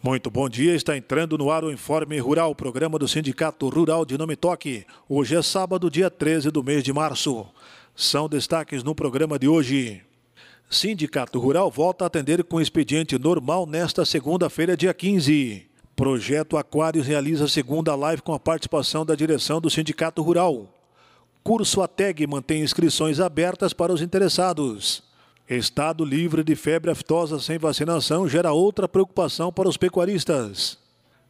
Muito bom dia, está entrando no ar o Informe Rural, programa do Sindicato Rural de Nome Toque. Hoje é sábado, dia 13 do mês de março. São destaques no programa de hoje. Sindicato Rural volta a atender com expediente normal nesta segunda-feira, dia 15. Projeto Aquários realiza a segunda live com a participação da direção do Sindicato Rural. Curso ATEG mantém inscrições abertas para os interessados. Estado livre de febre aftosa sem vacinação gera outra preocupação para os pecuaristas.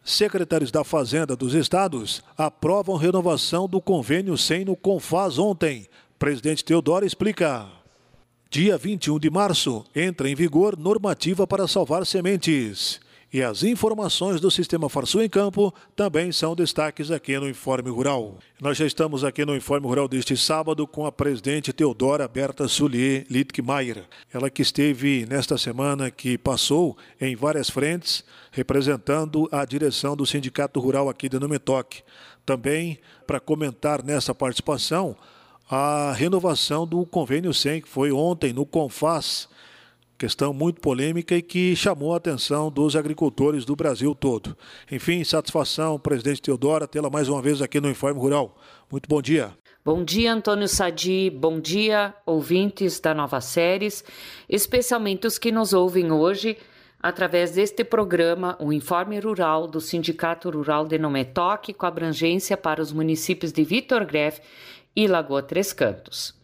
Secretários da Fazenda dos estados aprovam renovação do convênio sem no Confaz ontem. Presidente Teodoro explica. Dia 21 de março entra em vigor normativa para salvar sementes. E as informações do Sistema Farsul em Campo também são destaques aqui no Informe Rural. Nós já estamos aqui no Informe Rural deste sábado com a presidente Teodora Berta Sulier Littkemeyer. Ela que esteve nesta semana que passou em várias frentes, representando a direção do Sindicato Rural aqui de Numetoque. Também para comentar nessa participação a renovação do convênio 100, que foi ontem no Confas questão muito polêmica e que chamou a atenção dos agricultores do Brasil todo. Enfim, satisfação, presidente Teodora, tê-la mais uma vez aqui no Informe Rural. Muito bom dia. Bom dia, Antônio Sadi. Bom dia, ouvintes da Nova Séries, especialmente os que nos ouvem hoje através deste programa, o Informe Rural do Sindicato Rural de Nometoque, com abrangência para os municípios de Vitor Greff e Lagoa Três Cantos.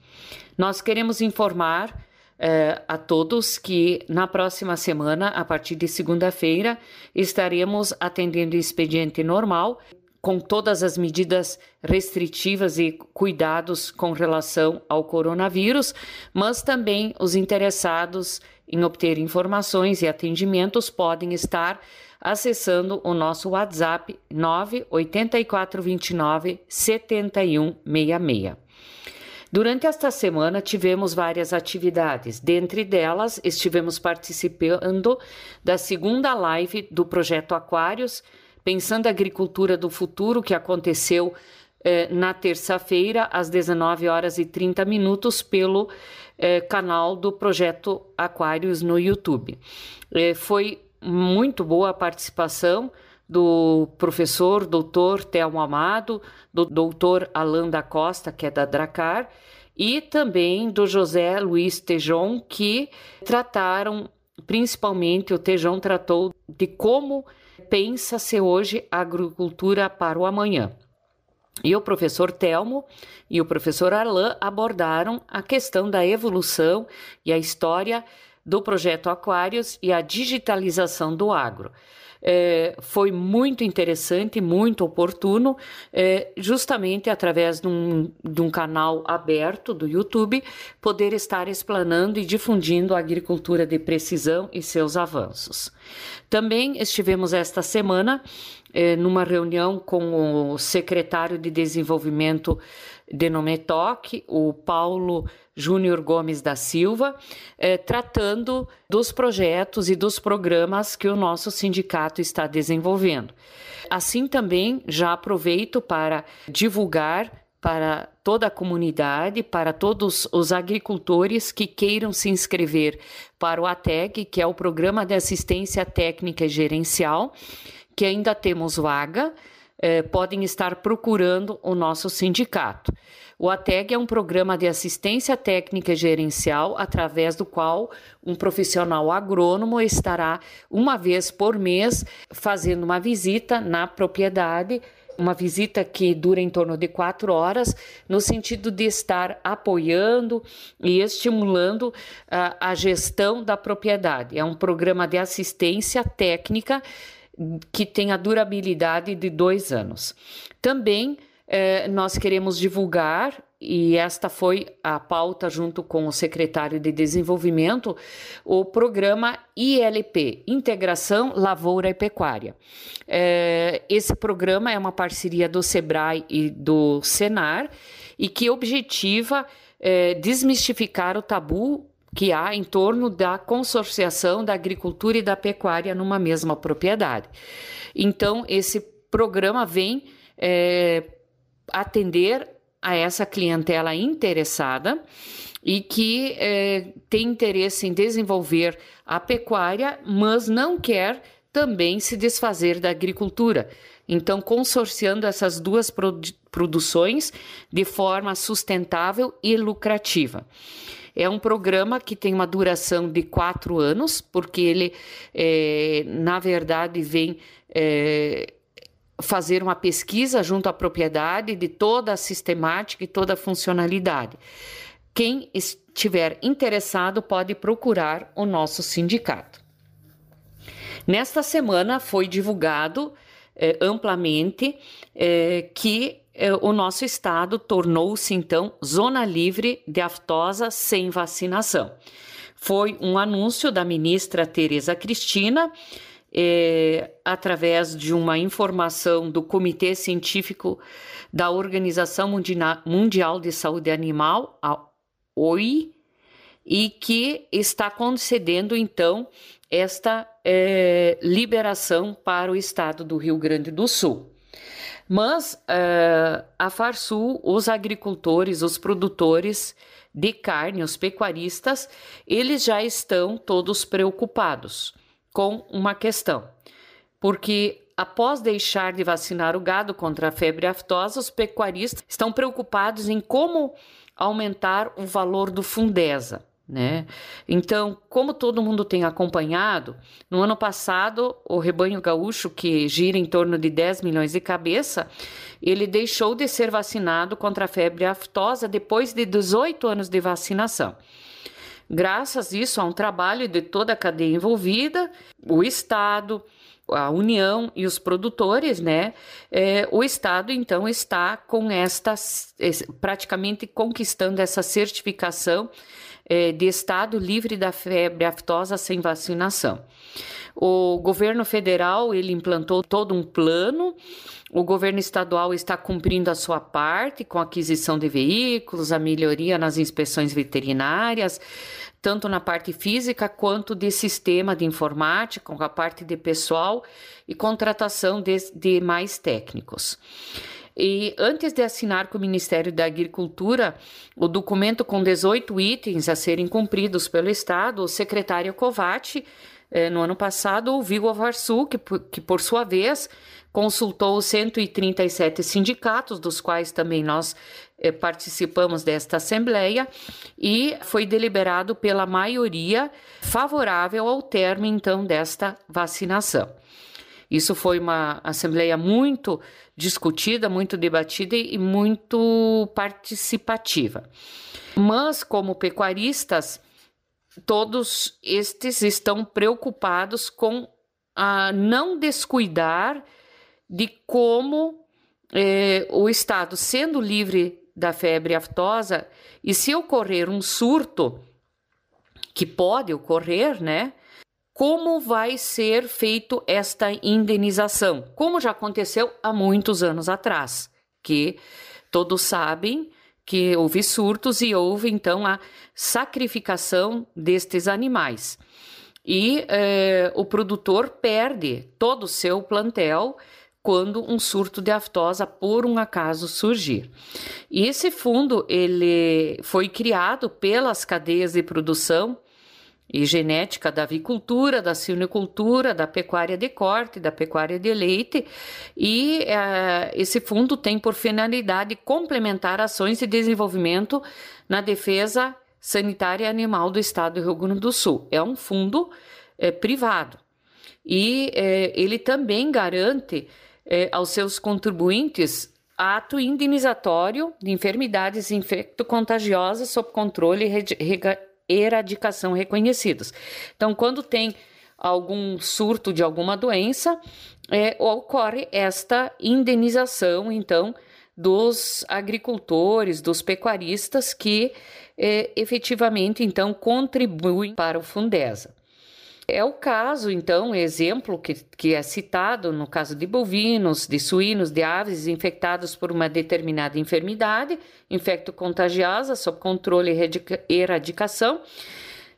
Nós queremos informar eh, a todos que na próxima semana, a partir de segunda-feira, estaremos atendendo expediente normal, com todas as medidas restritivas e cuidados com relação ao coronavírus, mas também os interessados em obter informações e atendimentos podem estar acessando o nosso WhatsApp 98429 7166. Durante esta semana tivemos várias atividades. Dentre delas, estivemos participando da segunda live do projeto Aquários, pensando a agricultura do futuro, que aconteceu eh, na terça-feira, às 19 horas e 30 minutos, pelo eh, canal do projeto Aquários no YouTube. Eh, foi muito boa a participação do professor doutor Telmo Amado, do doutor Alain da Costa, que é da Dracar, e também do José Luiz Tejon, que trataram, principalmente o Tejon tratou de como pensa-se hoje a agricultura para o amanhã. E o professor Telmo e o professor Alain abordaram a questão da evolução e a história do projeto Aquários e a digitalização do agro é, foi muito interessante, muito oportuno, é, justamente através de um, de um canal aberto do YouTube, poder estar explanando e difundindo a agricultura de precisão e seus avanços. Também estivemos esta semana é, numa reunião com o secretário de Desenvolvimento de Nometoc, o Paulo Júnior Gomes da Silva, eh, tratando dos projetos e dos programas que o nosso sindicato está desenvolvendo. Assim também já aproveito para divulgar para toda a comunidade, para todos os agricultores que queiram se inscrever para o ATEG, que é o Programa de Assistência Técnica e Gerencial, que ainda temos vaga eh, podem estar procurando o nosso sindicato. O ATEG é um programa de assistência técnica gerencial através do qual um profissional agrônomo estará uma vez por mês fazendo uma visita na propriedade uma visita que dura em torno de quatro horas, no sentido de estar apoiando e estimulando a, a gestão da propriedade. É um programa de assistência técnica que tem a durabilidade de dois anos. Também eh, nós queremos divulgar, e esta foi a pauta junto com o secretário de Desenvolvimento, o programa ILP Integração Lavoura e Pecuária. Eh, esse programa é uma parceria do SEBRAE e do SENAR e que objetiva eh, desmistificar o tabu que há em torno da consorciação da agricultura e da pecuária numa mesma propriedade. Então, esse programa vem é, atender a essa clientela interessada e que é, tem interesse em desenvolver a pecuária, mas não quer também se desfazer da agricultura. Então, consorciando essas duas produ produções de forma sustentável e lucrativa. É um programa que tem uma duração de quatro anos, porque ele, é, na verdade, vem é, fazer uma pesquisa junto à propriedade de toda a sistemática e toda a funcionalidade. Quem estiver interessado pode procurar o nosso sindicato. Nesta semana foi divulgado eh, amplamente eh, que eh, o nosso estado tornou-se então zona livre de aftosa sem vacinação. Foi um anúncio da ministra Tereza Cristina é, através de uma informação do Comitê Científico da Organização Mundial de Saúde Animal, a OI, e que está concedendo então esta é, liberação para o estado do Rio Grande do Sul. Mas é, a Farsul, os agricultores, os produtores de carne, os pecuaristas, eles já estão todos preocupados com uma questão, porque após deixar de vacinar o gado contra a febre aftosa, os pecuaristas estão preocupados em como aumentar o valor do Fundesa. Né? Então, como todo mundo tem acompanhado, no ano passado, o rebanho gaúcho, que gira em torno de 10 milhões de cabeça, ele deixou de ser vacinado contra a febre aftosa depois de 18 anos de vacinação. Graças a isso, a um trabalho de toda a cadeia envolvida, o Estado, a União e os produtores, né? É, o Estado então está com esta praticamente conquistando essa certificação é, de Estado livre da febre aftosa sem vacinação. O governo federal ele implantou todo um plano. O governo estadual está cumprindo a sua parte com a aquisição de veículos, a melhoria nas inspeções veterinárias, tanto na parte física quanto de sistema de informática, com a parte de pessoal e contratação de, de mais técnicos. E antes de assinar com o Ministério da Agricultura o documento com 18 itens a serem cumpridos pelo Estado, o secretário Covatti eh, no ano passado, ouviu a Varsul, que, que por sua vez consultou 137 sindicatos, dos quais também nós eh, participamos desta assembleia, e foi deliberado pela maioria favorável ao termo então desta vacinação. Isso foi uma assembleia muito discutida, muito debatida e muito participativa. Mas, como pecuaristas, todos estes estão preocupados com a não descuidar de como eh, o Estado, sendo livre da febre aftosa, e se ocorrer um surto, que pode ocorrer, né? Como vai ser feito esta indenização? Como já aconteceu há muitos anos atrás, que todos sabem que houve surtos e houve então a sacrificação destes animais. E eh, o produtor perde todo o seu plantel quando um surto de aftosa por um acaso surgir. E esse fundo ele foi criado pelas cadeias de produção e genética da avicultura, da silvicultura, da pecuária de corte, da pecuária de leite, e uh, esse fundo tem por finalidade complementar ações de desenvolvimento na defesa sanitária animal do estado do Rio Grande do Sul. É um fundo é, privado e é, ele também garante é, aos seus contribuintes ato indenizatório de enfermidades infecto-contagiosas sob controle e eradicação reconhecidos. Então, quando tem algum surto de alguma doença, é, ocorre esta indenização, então, dos agricultores, dos pecuaristas que é, efetivamente, então, contribuem para o Fundesa. É o caso, então, exemplo que, que é citado no caso de bovinos, de suínos, de aves infectados por uma determinada enfermidade, infecto-contagiosa, sob controle e eradicação.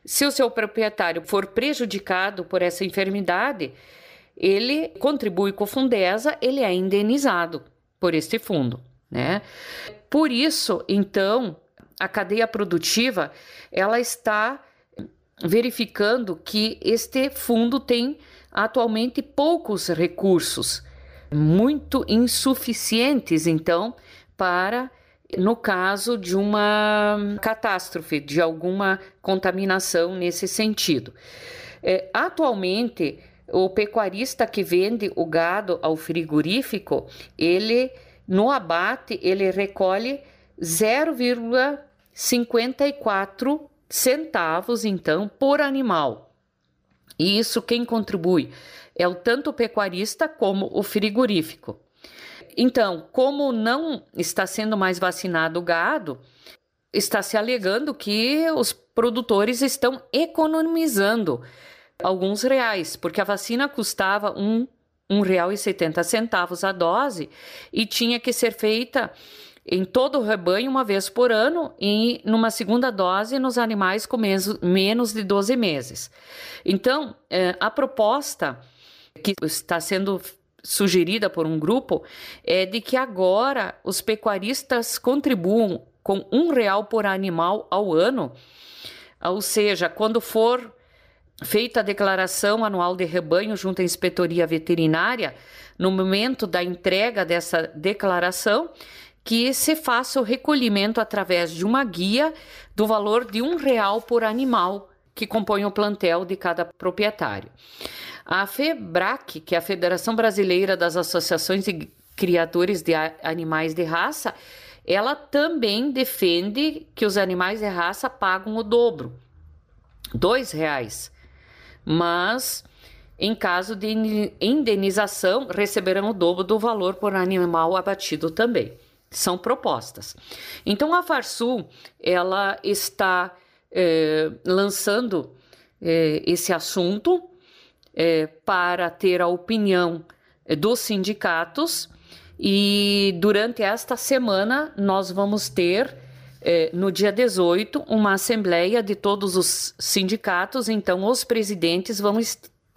Se o seu proprietário for prejudicado por essa enfermidade, ele contribui com o Fundesa, ele é indenizado por este fundo, né? Por isso, então, a cadeia produtiva, ela está verificando que este fundo tem atualmente poucos recursos, muito insuficientes, então, para no caso de uma catástrofe, de alguma contaminação nesse sentido. É, atualmente, o pecuarista que vende o gado ao frigorífico, ele no abate ele recolhe 0,54 centavos então por animal. E isso quem contribui é o tanto o pecuarista como o frigorífico. Então, como não está sendo mais vacinado o gado, está se alegando que os produtores estão economizando alguns reais, porque a vacina custava um, real e setenta centavos a dose e tinha que ser feita em todo o rebanho uma vez por ano e numa segunda dose nos animais com menos de 12 meses. Então, eh, a proposta que está sendo sugerida por um grupo é de que agora os pecuaristas contribuam com um real por animal ao ano, ou seja, quando for feita a declaração anual de rebanho junto à inspetoria veterinária, no momento da entrega dessa declaração, que se faça o recolhimento através de uma guia do valor de um real por animal que compõe o plantel de cada proprietário. A FEBRAC, que é a Federação Brasileira das Associações de Criadores de Animais de Raça, ela também defende que os animais de raça pagam o dobro, dois reais. Mas, em caso de indenização, receberão o dobro do valor por animal abatido também. São propostas. Então, a Farsul, ela está eh, lançando eh, esse assunto é, para ter a opinião é, dos sindicatos e durante esta semana nós vamos ter é, no dia 18 uma assembleia de todos os sindicatos, então os presidentes vão,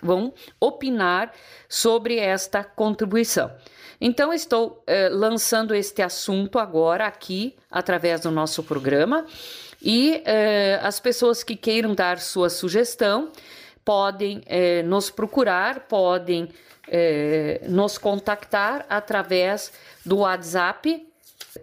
vão opinar sobre esta contribuição. Então, estou é, lançando este assunto agora aqui através do nosso programa. E é, as pessoas que queiram dar sua sugestão podem é, nos procurar, podem nos contactar através do WhatsApp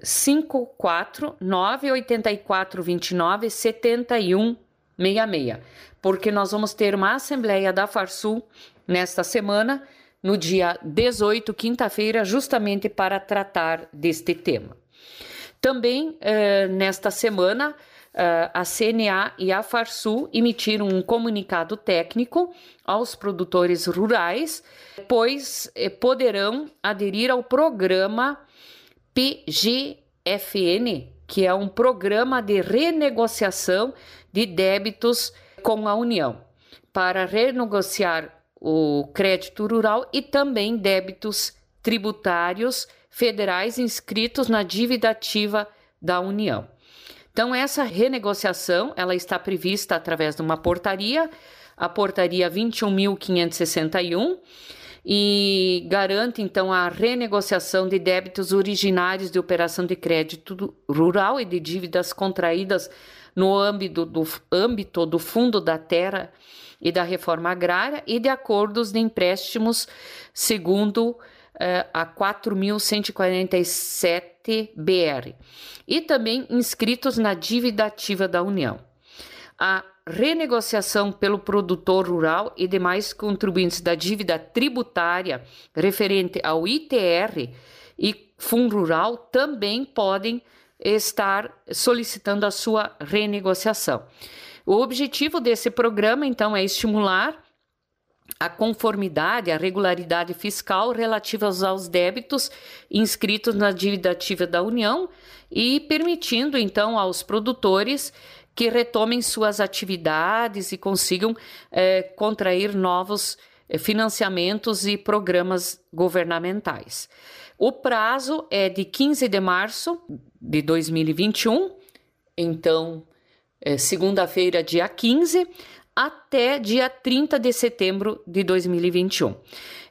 5498429 7166, porque nós vamos ter uma assembleia da Farsul nesta semana, no dia 18, quinta-feira, justamente para tratar deste tema. Também eh, nesta semana Uh, a CNA e a Farsul emitiram um comunicado técnico aos produtores rurais, pois eh, poderão aderir ao programa PGFN, que é um programa de renegociação de débitos com a União, para renegociar o crédito rural e também débitos tributários federais inscritos na dívida ativa da União. Então essa renegociação, ela está prevista através de uma portaria, a portaria 21561, e garante então a renegociação de débitos originários de operação de crédito rural e de dívidas contraídas no âmbito do, âmbito do Fundo da Terra e da Reforma Agrária e de acordos de empréstimos segundo uh, a 4.147 BR e também inscritos na dívida ativa da União. A renegociação pelo produtor rural e demais contribuintes da dívida tributária referente ao ITR e Fundo Rural também podem estar solicitando a sua renegociação. O objetivo desse programa, então, é estimular a conformidade, a regularidade fiscal relativas aos débitos inscritos na dívida ativa da União e permitindo então aos produtores que retomem suas atividades e consigam é, contrair novos é, financiamentos e programas governamentais. O prazo é de 15 de março de 2021, então, é, segunda-feira, dia 15 até dia 30 de setembro de 2021.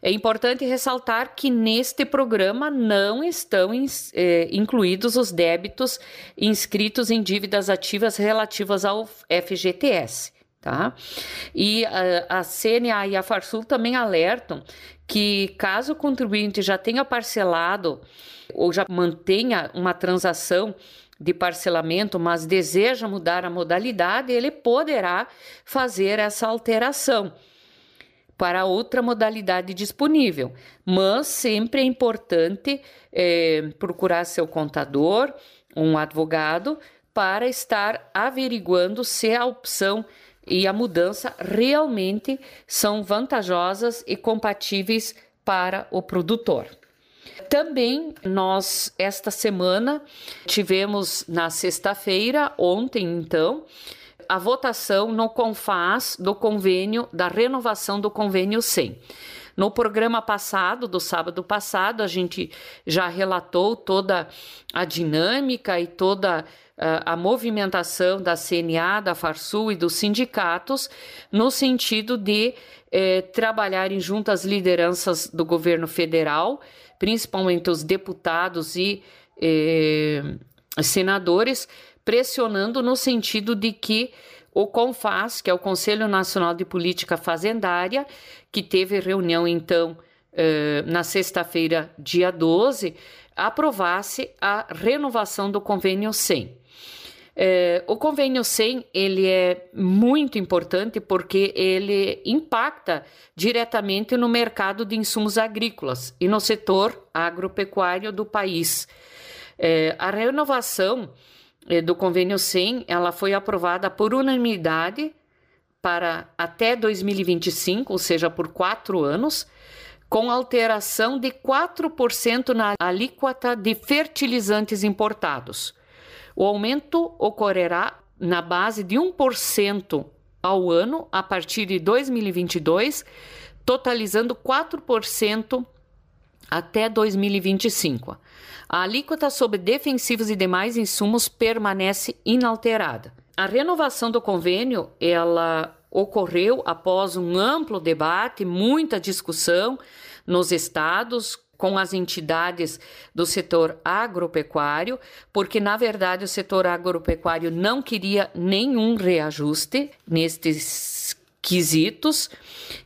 É importante ressaltar que neste programa não estão eh, incluídos os débitos inscritos em dívidas ativas relativas ao FGTS. Tá? E a, a CNA e a Farsul também alertam que caso o contribuinte já tenha parcelado ou já mantenha uma transação de parcelamento, mas deseja mudar a modalidade, ele poderá fazer essa alteração para outra modalidade disponível. Mas sempre é importante é, procurar seu contador, um advogado, para estar averiguando se a opção e a mudança realmente são vantajosas e compatíveis para o produtor. Também nós, esta semana, tivemos na sexta-feira, ontem então, a votação no CONFAS do convênio, da renovação do convênio 100. No programa passado, do sábado passado, a gente já relatou toda a dinâmica e toda ah, a movimentação da CNA, da Farsul e dos sindicatos, no sentido de eh, trabalharem junto às lideranças do governo federal, principalmente os deputados e eh, senadores, pressionando no sentido de que o CONFAS, que é o Conselho Nacional de Política Fazendária, que teve reunião então eh, na sexta-feira, dia 12, aprovasse a renovação do convênio 100. É, o convênio 100 ele é muito importante porque ele impacta diretamente no mercado de insumos agrícolas e no setor agropecuário do país. É, a renovação é, do convênio 100 ela foi aprovada por unanimidade para até 2025, ou seja, por quatro anos, com alteração de 4% na alíquota de fertilizantes importados. O aumento ocorrerá na base de 1% ao ano a partir de 2022, totalizando 4% até 2025. A alíquota sobre defensivos e demais insumos permanece inalterada. A renovação do convênio, ela ocorreu após um amplo debate, muita discussão nos estados, com as entidades do setor agropecuário, porque na verdade o setor agropecuário não queria nenhum reajuste nestes quesitos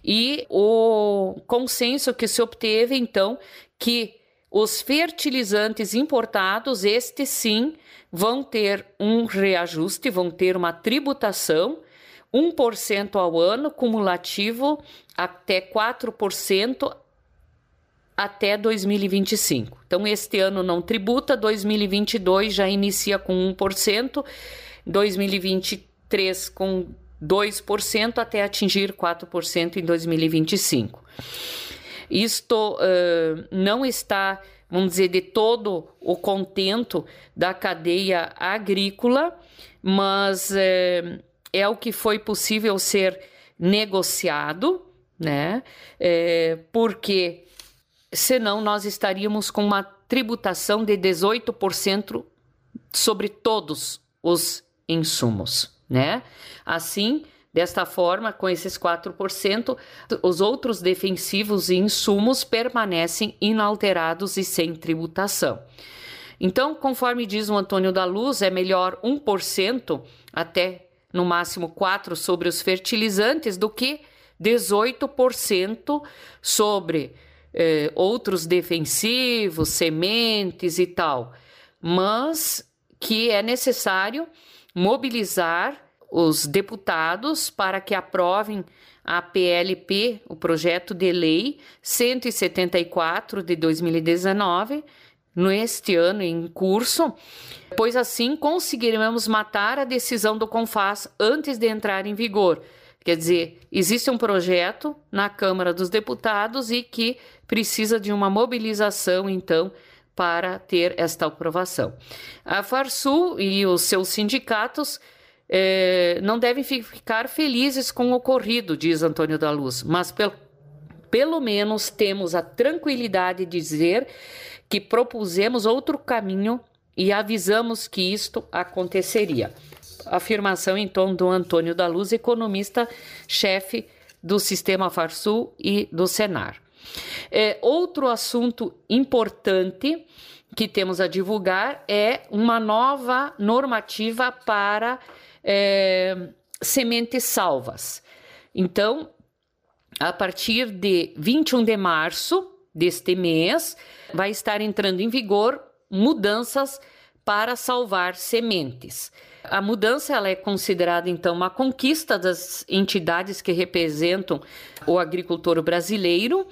e o consenso que se obteve então que os fertilizantes importados, estes sim, vão ter um reajuste, vão ter uma tributação 1% ao ano, cumulativo até 4% até 2025. Então, este ano não tributa, 2022 já inicia com 1%, 2023 com 2% até atingir 4% em 2025. Isto uh, não está, vamos dizer, de todo o contento da cadeia agrícola, mas uh, é o que foi possível ser negociado, né? Porque senão nós estaríamos com uma tributação de 18% sobre todos os insumos, né? Assim, desta forma, com esses 4%, os outros defensivos e insumos permanecem inalterados e sem tributação. Então, conforme diz o Antônio da Luz, é melhor 1% até no máximo 4 sobre os fertilizantes do que 18% sobre eh, outros defensivos, sementes e tal, mas que é necessário mobilizar os deputados para que aprovem a PLP, o projeto de lei 174 de 2019, neste ano em curso, pois assim conseguiremos matar a decisão do CONFAS antes de entrar em vigor. Quer dizer, existe um projeto na Câmara dos Deputados e que precisa de uma mobilização, então, para ter esta aprovação. A Farsul e os seus sindicatos eh, não devem ficar felizes com o ocorrido, diz Antônio da Luz, mas pelo, pelo menos temos a tranquilidade de dizer que propusemos outro caminho e avisamos que isto aconteceria. Afirmação então do Antônio da Luz, economista-chefe do Sistema Farsul e do Senar. É, outro assunto importante que temos a divulgar é uma nova normativa para é, sementes salvas. Então, a partir de 21 de março deste mês, vai estar entrando em vigor mudanças para salvar sementes. A mudança ela é considerada então uma conquista das entidades que representam o agricultor brasileiro.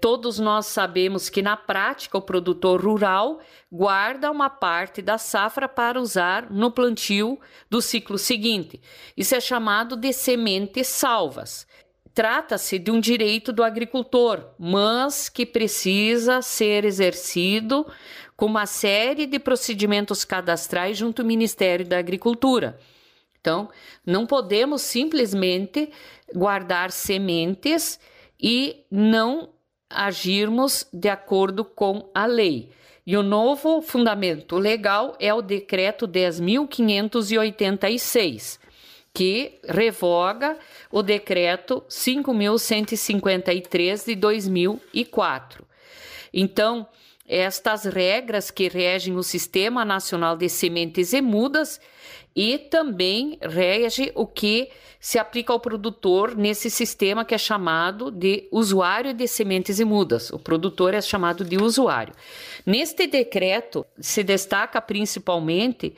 Todos nós sabemos que na prática o produtor rural guarda uma parte da safra para usar no plantio do ciclo seguinte. Isso é chamado de sementes salvas. Trata-se de um direito do agricultor, mas que precisa ser exercido com uma série de procedimentos cadastrais junto ao Ministério da Agricultura. Então, não podemos simplesmente guardar sementes e não agirmos de acordo com a lei. E o novo fundamento legal é o decreto 10.586, que revoga o decreto 5.153 de 2004. Então, estas regras que regem o Sistema Nacional de Sementes e Mudas e também rege o que se aplica ao produtor nesse sistema que é chamado de usuário de sementes e mudas. O produtor é chamado de usuário. Neste decreto se destaca principalmente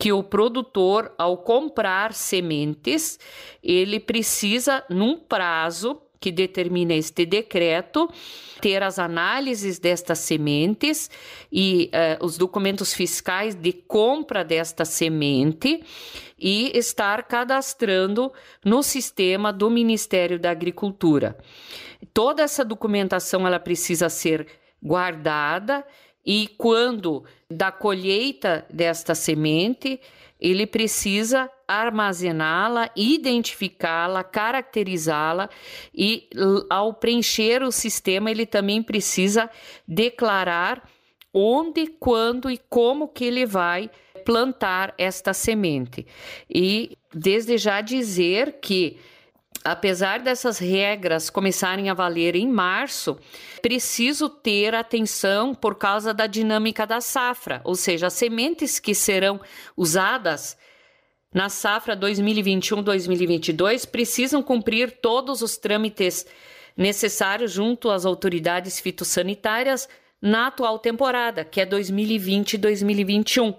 que o produtor, ao comprar sementes, ele precisa, num prazo que determina este decreto, ter as análises destas sementes e uh, os documentos fiscais de compra desta semente e estar cadastrando no sistema do Ministério da Agricultura. Toda essa documentação ela precisa ser guardada e quando da colheita desta semente, ele precisa armazená-la, identificá-la, caracterizá-la e ao preencher o sistema ele também precisa declarar onde, quando e como que ele vai plantar esta semente. E desde já dizer que apesar dessas regras começarem a valer em março, preciso ter atenção por causa da dinâmica da safra, ou seja, as sementes que serão usadas na safra 2021-2022 precisam cumprir todos os trâmites necessários junto às autoridades fitossanitárias na atual temporada, que é 2020-2021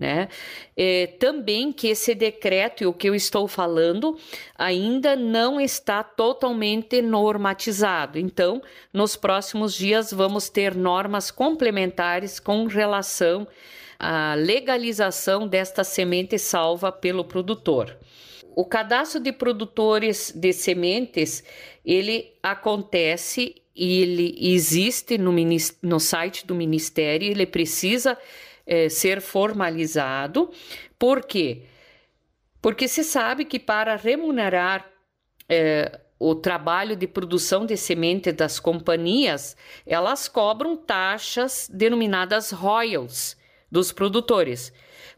né? É, também que esse decreto e o que eu estou falando ainda não está totalmente normatizado. Então, nos próximos dias vamos ter normas complementares com relação à legalização desta semente salva pelo produtor. O cadastro de produtores de sementes, ele acontece e ele existe no, no site do Ministério, ele precisa é, ser formalizado. Por quê? Porque se sabe que para remunerar é, o trabalho de produção de semente das companhias, elas cobram taxas denominadas royalties dos produtores.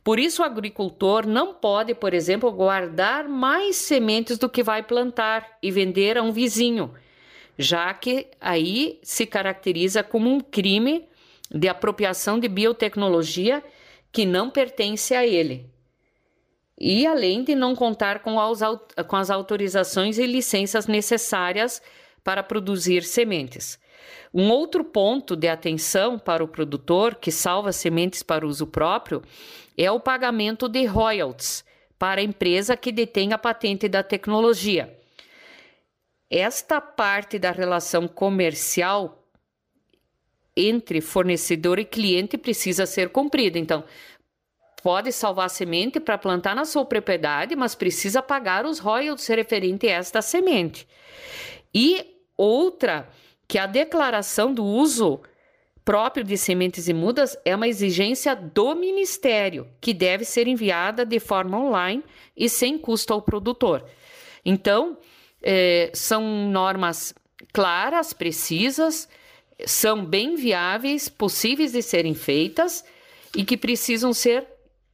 Por isso, o agricultor não pode, por exemplo, guardar mais sementes do que vai plantar e vender a um vizinho, já que aí se caracteriza como um crime de apropriação de biotecnologia que não pertence a ele. E além de não contar com as, autorizações e licenças necessárias para produzir sementes. Um outro ponto de atenção para o produtor que salva sementes para uso próprio é o pagamento de royalties para a empresa que detém a patente da tecnologia. Esta parte da relação comercial entre fornecedor e cliente precisa ser cumprida. Então, pode salvar semente para plantar na sua propriedade, mas precisa pagar os royalties referentes a esta semente. E outra, que a declaração do uso próprio de sementes e mudas é uma exigência do Ministério, que deve ser enviada de forma online e sem custo ao produtor. Então, eh, são normas claras, precisas, são bem viáveis, possíveis de serem feitas e que precisam ser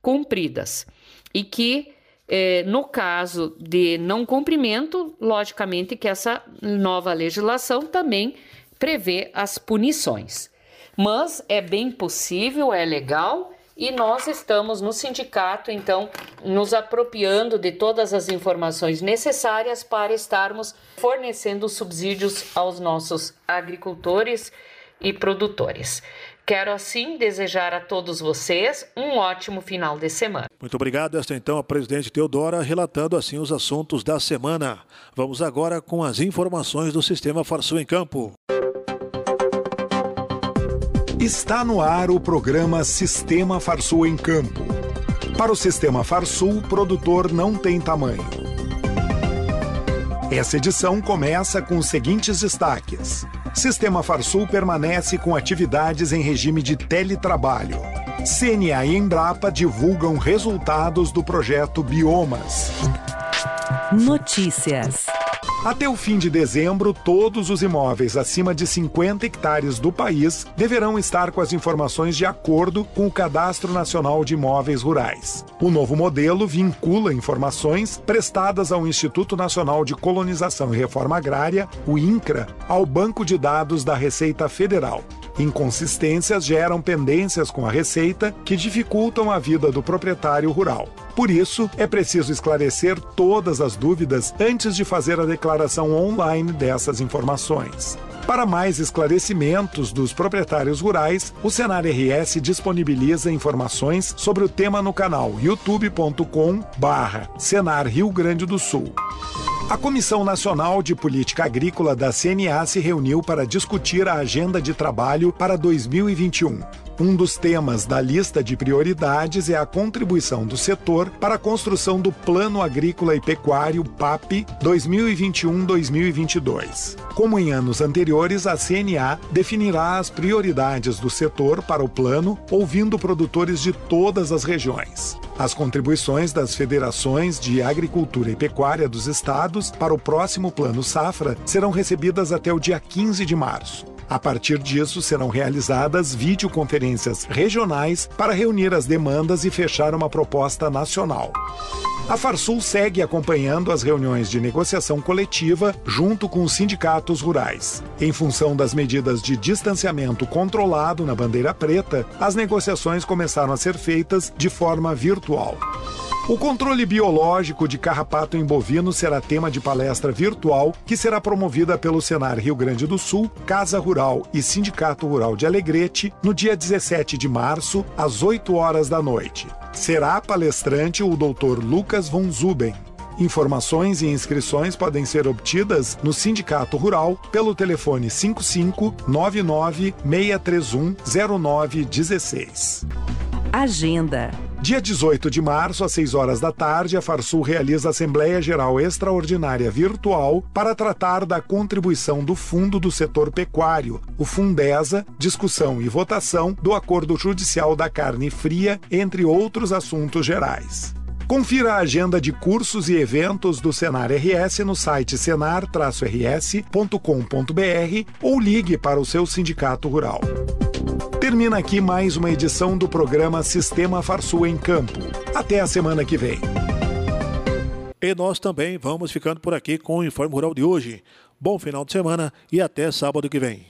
cumpridas. E que, eh, no caso de não cumprimento, logicamente que essa nova legislação também prevê as punições. Mas é bem possível, é legal e nós estamos no sindicato, então, nos apropriando de todas as informações necessárias para estarmos fornecendo subsídios aos nossos agricultores e produtores. Quero assim desejar a todos vocês um ótimo final de semana. Muito obrigado. Esta então a presidente Teodora relatando assim os assuntos da semana. Vamos agora com as informações do Sistema Farsul em Campo. Está no ar o programa Sistema Farsul em Campo. Para o Sistema Farsul, o produtor não tem tamanho. Essa edição começa com os seguintes destaques. Sistema Farsul permanece com atividades em regime de teletrabalho. CNA e Embrapa divulgam resultados do projeto Biomas. Notícias. Até o fim de dezembro, todos os imóveis acima de 50 hectares do país deverão estar com as informações de acordo com o Cadastro Nacional de Imóveis Rurais. O novo modelo vincula informações prestadas ao Instituto Nacional de Colonização e Reforma Agrária, o INCRA, ao Banco de Dados da Receita Federal. Inconsistências geram pendências com a Receita que dificultam a vida do proprietário rural. Por isso, é preciso esclarecer todas as dúvidas antes de fazer a declaração online dessas informações. Para mais esclarecimentos dos proprietários rurais, o Senar RS disponibiliza informações sobre o tema no canal youtube.com barra Senar Rio Grande do Sul. A Comissão Nacional de Política Agrícola da CNA se reuniu para discutir a agenda de trabalho para 2021. Um dos temas da lista de prioridades é a contribuição do setor para a construção do Plano Agrícola e Pecuário PAP 2021-2022. Como em anos anteriores, a CNA definirá as prioridades do setor para o plano, ouvindo produtores de todas as regiões. As contribuições das federações de agricultura e pecuária dos estados para o próximo Plano Safra serão recebidas até o dia 15 de março. A partir disso, serão realizadas videoconferências regionais para reunir as demandas e fechar uma proposta nacional. A Farsul segue acompanhando as reuniões de negociação coletiva junto com os sindicatos rurais. Em função das medidas de distanciamento controlado na bandeira preta, as negociações começaram a ser feitas de forma virtual. O controle biológico de carrapato em bovino será tema de palestra virtual que será promovida pelo Senar Rio Grande do Sul, Casa Rural e Sindicato Rural de Alegrete no dia 17 de março, às 8 horas da noite. Será palestrante o Dr. Lucas von Zuben. Informações e inscrições podem ser obtidas no Sindicato Rural pelo telefone 55 99 631 0916. Agenda. Dia 18 de março, às 6 horas da tarde, a Farsul realiza Assembleia Geral Extraordinária Virtual para tratar da contribuição do Fundo do Setor Pecuário, o Fundesa, discussão e votação do Acordo Judicial da Carne Fria, entre outros assuntos gerais. Confira a agenda de cursos e eventos do Senar RS no site senar-rs.com.br ou ligue para o seu sindicato rural. Termina aqui mais uma edição do programa Sistema Farsul em Campo. Até a semana que vem. E nós também vamos ficando por aqui com o Informe Rural de hoje. Bom final de semana e até sábado que vem.